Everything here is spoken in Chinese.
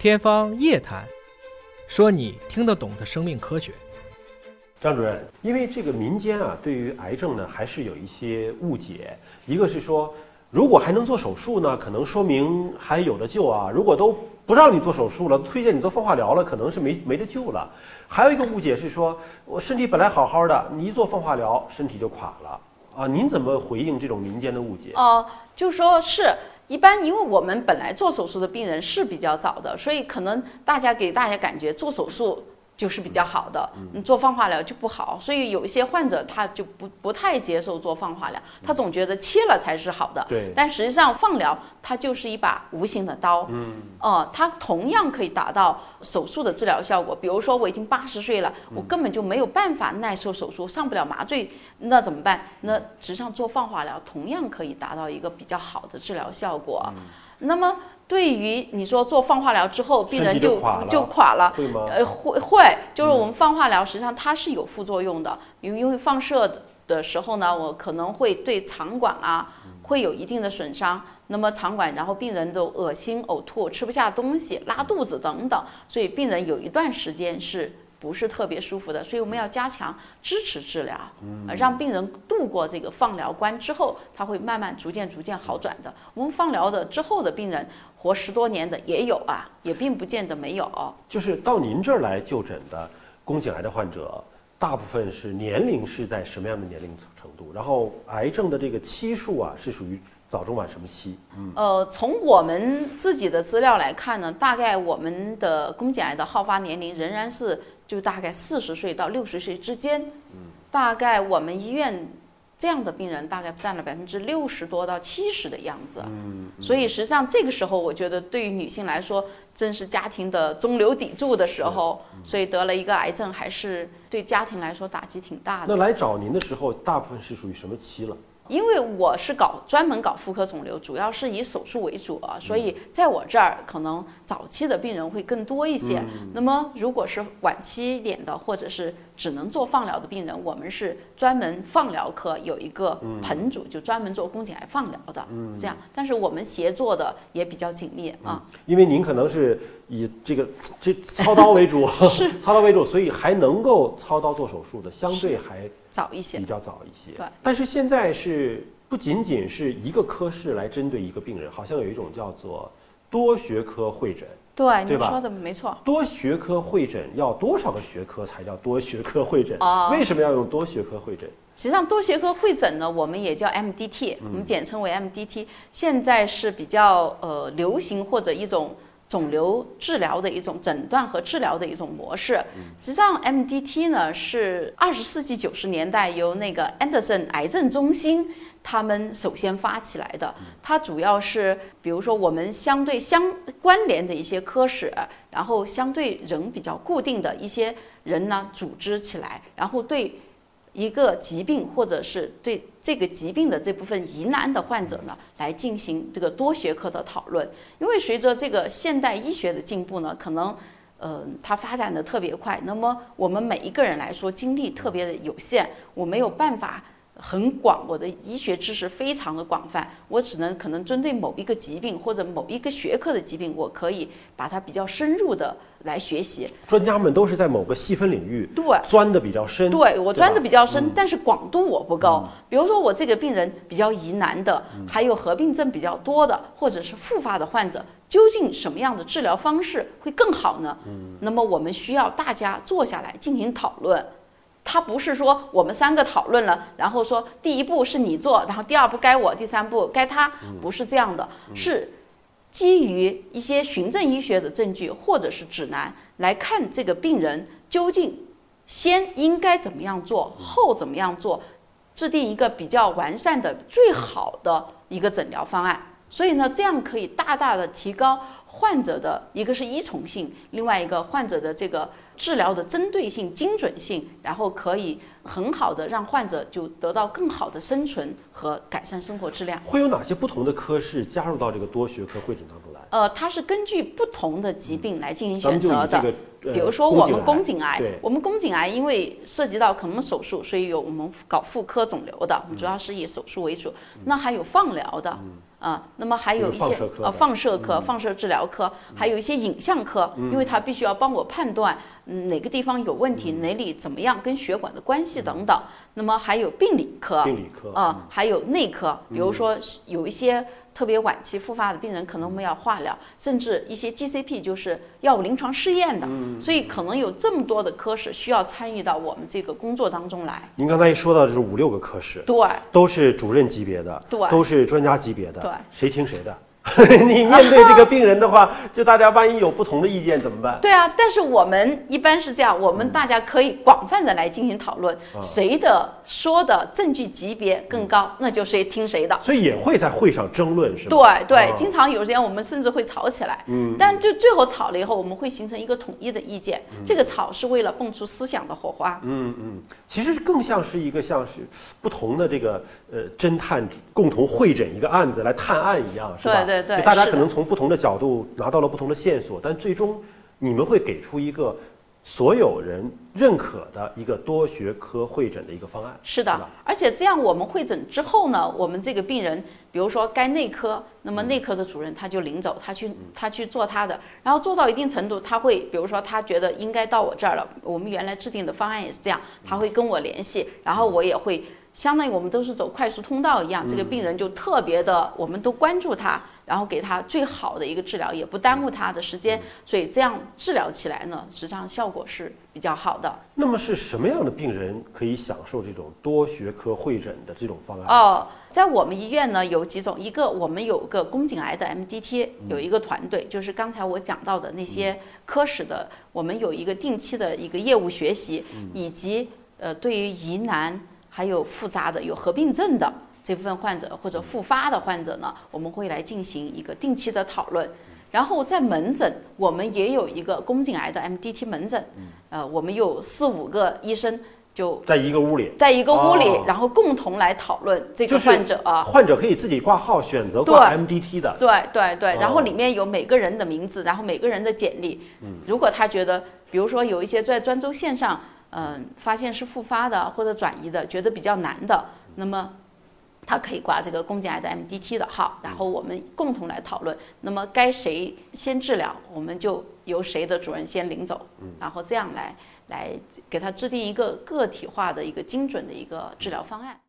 天方夜谭，说你听得懂的生命科学。张主任，因为这个民间啊，对于癌症呢，还是有一些误解。一个是说，如果还能做手术呢，可能说明还有的救啊；如果都不让你做手术了，推荐你做放化疗了，可能是没没得救了。还有一个误解是说，我身体本来好好的，你一做放化疗，身体就垮了啊？您怎么回应这种民间的误解？哦，就说是。一般，因为我们本来做手术的病人是比较早的，所以可能大家给大家感觉做手术。就是比较好的，你做放化疗就不好，所以有一些患者他就不不太接受做放化疗，他总觉得切了才是好的。对。但实际上放疗它就是一把无形的刀，嗯，哦，它同样可以达到手术的治疗效果。比如说我已经八十岁了，我根本就没有办法耐受手术，上不了麻醉，那怎么办？那实际上做放化疗同样可以达到一个比较好的治疗效果。那么。对于你说做放化疗之后，病人就就垮了，会吗？呃，会会，就是我们放化疗实际上它是有副作用的，因为因为放射的时候呢，我可能会对肠管啊会有一定的损伤，那么肠管然后病人都恶心、呕吐、吃不下东西、拉肚子等等，所以病人有一段时间是。不是特别舒服的，所以我们要加强支持治疗，呃，让病人度过这个放疗关之后，他会慢慢逐渐逐渐好转的。我们放疗的之后的病人活十多年的也有啊，也并不见得没有。就是到您这儿来就诊的宫颈癌的患者，大部分是年龄是在什么样的年龄程度？然后癌症的这个期数啊，是属于。早中晚什么期？嗯，呃，从我们自己的资料来看呢，大概我们的宫颈癌的好发年龄仍然是就大概四十岁到六十岁之间。嗯，大概我们医院这样的病人大概占了百分之六十多到七十的样子。嗯，所以实际上这个时候，我觉得对于女性来说，正是家庭的中流砥柱的时候，所以得了一个癌症，还是对家庭来说打击挺大的。那来找您的时候，大部分是属于什么期了？因为我是搞专门搞妇科肿瘤，主要是以手术为主啊，所以在我这儿可能早期的病人会更多一些。那么如果是晚期一点的，或者是只能做放疗的病人，我们是专门放疗科有一个盆组，就专门做宫颈癌放疗的，这样。但是我们协作的也比较紧密啊。因为您可能是以这个这操刀为主，是 操刀为主，所以还能够操刀做手术的相对还。早一些，比较早一些。对，但是现在是不仅仅是一个科室来针对一个病人，好像有一种叫做多学科会诊。对，你说的没错。多学科会诊要多少个学科才叫多学科会诊？哦，为什么要用多学科会诊？实际上，多学科会诊呢，我们也叫 MDT，我们简称为 MDT。现在是比较呃流行或者一种。肿瘤治疗的一种诊断和治疗的一种模式。实际上，MDT 呢是二十世纪九十年代由那个 Anderson 癌症中心他们首先发起来的。它主要是，比如说我们相对相关联的一些科室，然后相对人比较固定的一些人呢组织起来，然后对。一个疾病，或者是对这个疾病的这部分疑难的患者呢，来进行这个多学科的讨论。因为随着这个现代医学的进步呢，可能，呃，它发展的特别快。那么我们每一个人来说，精力特别的有限，我没有办法。很广，我的医学知识非常的广泛，我只能可能针对某一个疾病或者某一个学科的疾病，我可以把它比较深入的来学习。专家们都是在某个细分领域对钻的比较深，对我钻的比较深，但是广度我不高。比如说我这个病人比较疑难的，还有合并症比较多的，或者是复发的患者，究竟什么样的治疗方式会更好呢？嗯，那么我们需要大家坐下来进行讨论。他不是说我们三个讨论了，然后说第一步是你做，然后第二步该我，第三步该他，不是这样的，是基于一些循证医学的证据或者是指南来看这个病人究竟先应该怎么样做，后怎么样做，制定一个比较完善的、最好的一个诊疗方案。所以呢，这样可以大大的提高患者的一个是依从性，另外一个患者的这个。治疗的针对性、精准性，然后可以很好的让患者就得到更好的生存和改善生活质量。会有哪些不同的科室加入到这个多学科会诊当中来？呃，它是根据不同的疾病来进行选择的。比如说我们宫颈癌，我们宫颈癌因为涉及到可能手术，所以有我们搞妇科肿瘤的，主要是以手术为主。那还有放疗的。啊，那么还有一些放射科的呃放射科、放射治疗科，还有一些影像科，因为它必须要帮我判断嗯哪个地方有问题，哪里怎么样跟血管的关系等等。那么还有病理科，病理科啊、还有内科，比如说有一些特别晚期复发的病人，可能我们要化疗，甚至一些 GCP 就是药物临床试验的，所以可能有这么多的科室需要参与到我们这个工作当中来。您刚才一说到就是五六个科室，对，都是主任级别的，对。都是专家级别的，对。谁听谁的？你面对这个病人的话，就大家万一有不同的意见怎么办？对啊，但是我们一般是这样，我们大家可以广泛的来进行讨论，谁的说的证据级别更高，那就谁听谁的。所以也会在会上争论，是吧？对对啊，经常有时间我们甚至会吵起来，嗯，但就最后吵了以后，我们会形成一个统一的意见。这个吵是为了蹦出思想的火花。嗯嗯，其实更像是一个像是不同的这个呃侦探共同会诊一个案子来探案一样，是吧？对对对就大家可能从不同的角度拿到了不同的线索，但最终你们会给出一个所有人认可的一个多学科会诊的一个方案。是的吧，而且这样我们会诊之后呢，我们这个病人，比如说该内科，那么内科的主任他就领走，他去他去做他的，然后做到一定程度，他会比如说他觉得应该到我这儿了，我们原来制定的方案也是这样，他会跟我联系，然后我也会。相当于我们都是走快速通道一样，这个病人就特别的，我们都关注他，然后给他最好的一个治疗，也不耽误他的时间，所以这样治疗起来呢，实际上效果是比较好的。那么是什么样的病人可以享受这种多学科会诊的这种方案？哦，在我们医院呢有几种，一个我们有个宫颈癌的 MDT，有一个团队，就是刚才我讲到的那些科室的，我们有一个定期的一个业务学习，以及呃对于疑难还有复杂的有合并症的这部分患者或者复发的患者呢，我们会来进行一个定期的讨论。然后在门诊，我们也有一个宫颈癌的 MDT 门诊，呃，我们有四五个医生就在一个屋里，在一个屋里，哦然后共同来讨论这个患者啊。患者可以自己挂号选择挂 MDT 的。对对对，然后哦里面有每个人的名字，然后每个人的简历。嗯如果他觉得，比如说有一些在专州线上，嗯、发现是复发的或者转移的，觉得比较难的，那么他可以挂这个宫颈癌的 MDT 的号，然后我们共同来讨论。那么该谁先治疗，我们就由谁的主任先领走，然后这样来来给他制定一个个体化的一个精准的一个治疗方案。